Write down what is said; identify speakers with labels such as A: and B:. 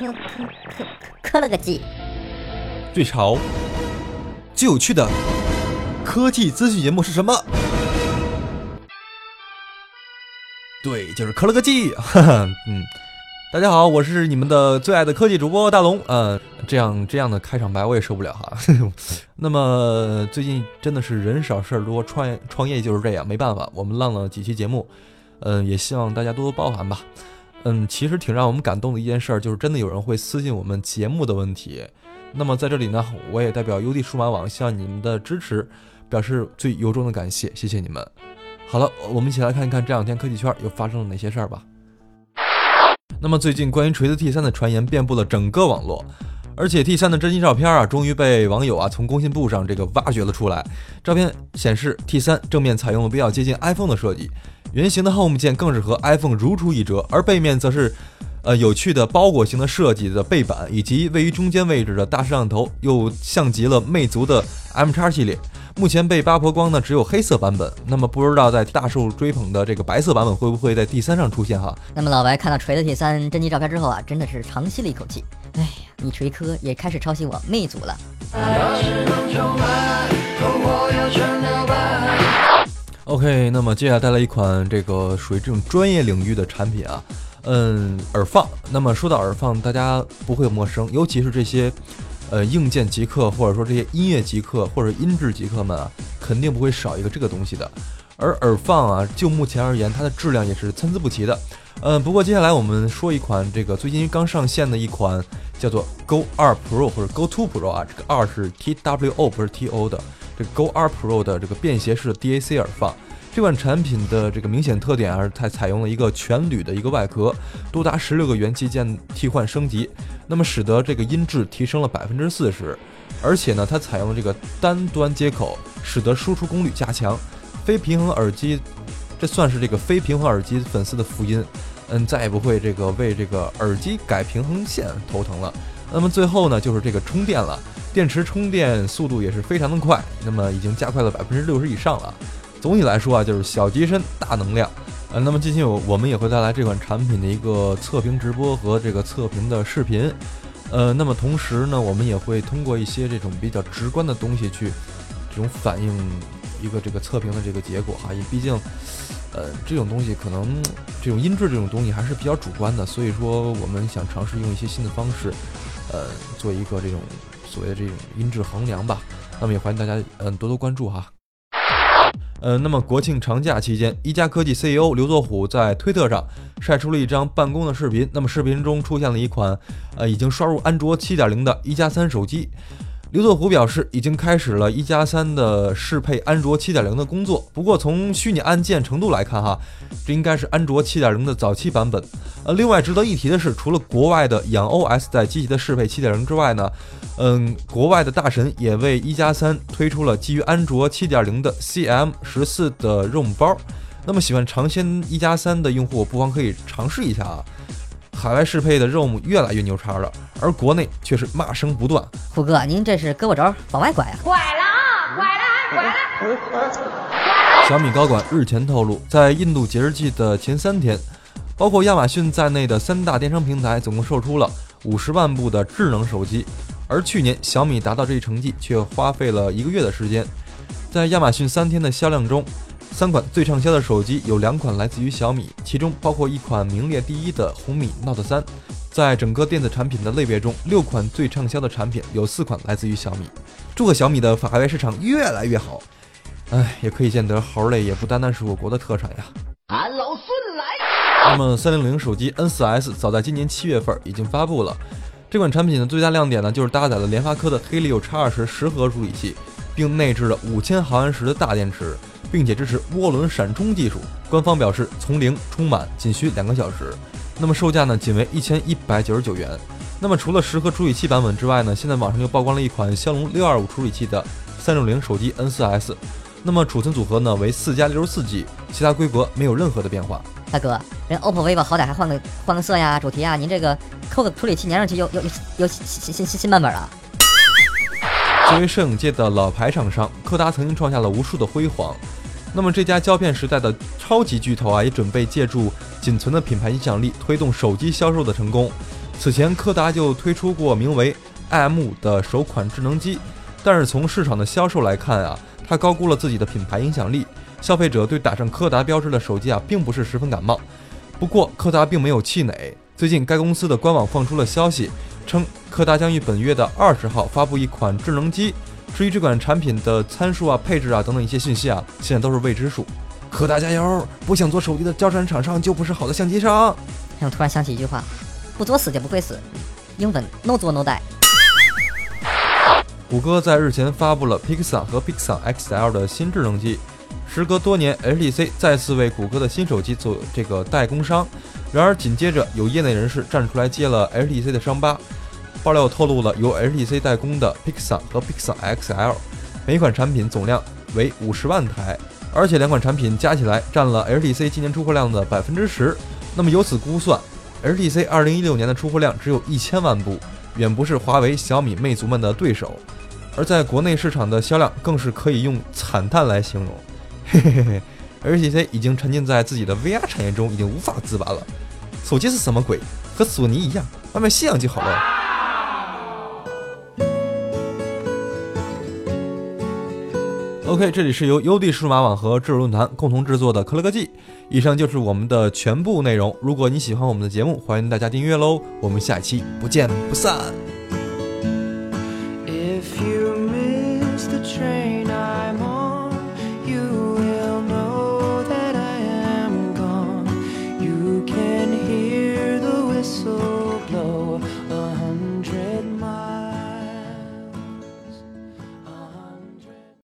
A: 科科科科了个鸡！
B: 最潮、最有趣的科技资讯节目是什么？对，就是磕了个鸡。哈哈，嗯，大家好，我是你们的最爱的科技主播大龙。嗯，这样这样的开场白我也受不了哈。那么最近真的是人少事儿多，创业创业就是这样，没办法，我们浪了几期节目。嗯，也希望大家多多包涵吧。嗯，其实挺让我们感动的一件事，就是真的有人会私信我们节目的问题。那么在这里呢，我也代表 UD 数码网向你们的支持表示最由衷的感谢，谢谢你们。好了，我们一起来看一看这两天科技圈又发生了哪些事儿吧。那么最近关于锤子 T3 的传言遍布了整个网络，而且 T3 的真机照片啊，终于被网友啊从工信部上这个挖掘了出来。照片显示 T3 正面采用了比较接近 iPhone 的设计。圆形的 Home 键更是和 iPhone 如出一辙，而背面则是，呃，有趣的包裹型的设计的背板，以及位于中间位置的大摄像头，又像极了魅族的 M 叉系列。目前被扒破光的只有黑色版本，那么不知道在大受追捧的这个白色版本会不会在 D 三上出现哈？
A: 那么老白看到锤子 T 三真机照片之后啊，真的是长吸了一口气。哎呀，你锤科也开始抄袭我魅族了。
B: OK，那么接下来带来一款这个属于这种专业领域的产品啊，嗯，耳放。那么说到耳放，大家不会陌生，尤其是这些呃硬件极客或者说这些音乐极客或者音质极客们啊，肯定不会少一个这个东西的。而耳放啊，就目前而言，它的质量也是参差不齐的。嗯，不过接下来我们说一款这个最近刚上线的一款叫做 Go 二 Pro 或者 Go Two Pro 啊，这个二是 T W O 不是 T O 的。这 Go R Pro 的这个便携式 DAC 耳放，这款产品的这个明显特点啊它采用了一个全铝的一个外壳，多达十六个元器件替换升级，那么使得这个音质提升了百分之四十，而且呢，它采用了这个单端接口，使得输出功率加强。非平衡耳机，这算是这个非平衡耳机粉丝的福音，嗯，再也不会这个为这个耳机改平衡线头疼了。那么最后呢，就是这个充电了。电池充电速度也是非常的快，那么已经加快了百分之六十以上了。总体来说啊，就是小机身大能量。呃，那么近期我我们也会带来这款产品的一个测评直播和这个测评的视频。呃，那么同时呢，我们也会通过一些这种比较直观的东西去这种反映一个这个测评的这个结果哈。因毕竟，呃，这种东西可能这种音质这种东西还是比较主观的，所以说我们想尝试用一些新的方式，呃，做一个这种。所谓的这种音质衡量吧，那么也欢迎大家嗯多多关注哈。呃，那么国庆长假期间，一加科技 CEO 刘作虎在推特上晒出了一张办公的视频，那么视频中出现了一款呃已经刷入安卓7.0的一加三手机。刘作虎表示，已经开始了一加三的适配安卓七点零的工作。不过，从虚拟按键程度来看，哈，这应该是安卓七点零的早期版本。呃，另外值得一提的是，除了国外的氧 OS 在积极的适配七点零之外呢，嗯，国外的大神也为一加三推出了基于安卓七点零的 CM 十四的 ROM 包。那么，喜欢尝鲜一加三的用户，不妨可以尝试一下啊。海外适配的 ROM 越来越牛叉了，而国内却是骂声不断。
A: 虎哥，您这是胳膊肘往外拐啊？
C: 拐了啊，拐了，拐了。
B: 小米高管日前透露，在印度节日季的前三天，包括亚马逊在内的三大电商平台总共售出了五十万部的智能手机，而去年小米达到这一成绩却花费了一个月的时间。在亚马逊三天的销量中，三款最畅销的手机有两款来自于小米，其中包括一款名列第一的红米 Note 3。在整个电子产品的类别中，六款最畅销的产品有四款来自于小米。祝贺小米的海外市场越来越好！哎，也可以见得猴类也不单单是我国的特产呀。俺老孙来！那么三六零手机 N4S 早在今年七月份已经发布了。这款产品的最大亮点呢，就是搭载了联发科的 Helio X20 十核处理器。并内置了五千毫安时的大电池，并且支持涡轮闪充技术。官方表示，从零充满仅需两个小时。那么售价呢，仅为一千一百九十九元。那么除了十核处理器版本之外呢，现在网上又曝光了一款骁龙六二五处理器的三六零手机 N4S。那么储存组合呢为四加六十四 G，其他规格没有任何的变化。
A: 大哥，人 OPPO、vivo 好歹还换个换个色呀、主题啊，您这个扣个处理器粘上去又又又又新新新新版本了。
B: 作为摄影界的老牌厂商，柯达曾经创下了无数的辉煌。那么这家胶片时代的超级巨头啊，也准备借助仅存的品牌影响力，推动手机销售的成功。此前柯达就推出过名为 IM 的首款智能机，但是从市场的销售来看啊，它高估了自己的品牌影响力，消费者对打上柯达标志的手机啊，并不是十分感冒。不过柯达并没有气馁，最近该公司的官网放出了消息，称柯达将于本月的二十号发布一款智能机。至于这款产品的参数啊、配置啊等等一些信息啊，现在都是未知数。柯达加油！不想做手机的交产厂商就不是好的相机商。
A: 让我突然想起一句话：不作死就不会死。英文 no 作 no die。
B: 谷歌在日前发布了 Pixel 和 Pixel XL 的新智能机。时隔多年，HTC 再次为谷歌的新手机做这个代工商。然而紧接着有业内人士站出来揭了 HTC 的伤疤。爆料透露了由 HTC 代工的 Pixel 和 Pixel XL，每款产品总量为五十万台。而且两款产品加起来占了 HTC 今年出货量的百分之十，那么由此估算，HTC 二零一六年的出货量只有一千万部，远不是华为、小米、魅族们的对手。而在国内市场的销量更是可以用惨淡来形容。嘿嘿嘿嘿，HTC 已经沉浸在自己的 VR 产业中，已经无法自拔了。手机是什么鬼？和索尼一样，卖卖信仰就好了。OK，这里是由优地数码网和智论坛共同制作的科乐科技。以上就是我们的全部内容。如果你喜欢我们的节目，欢迎大家订阅喽！我们下期不见不散。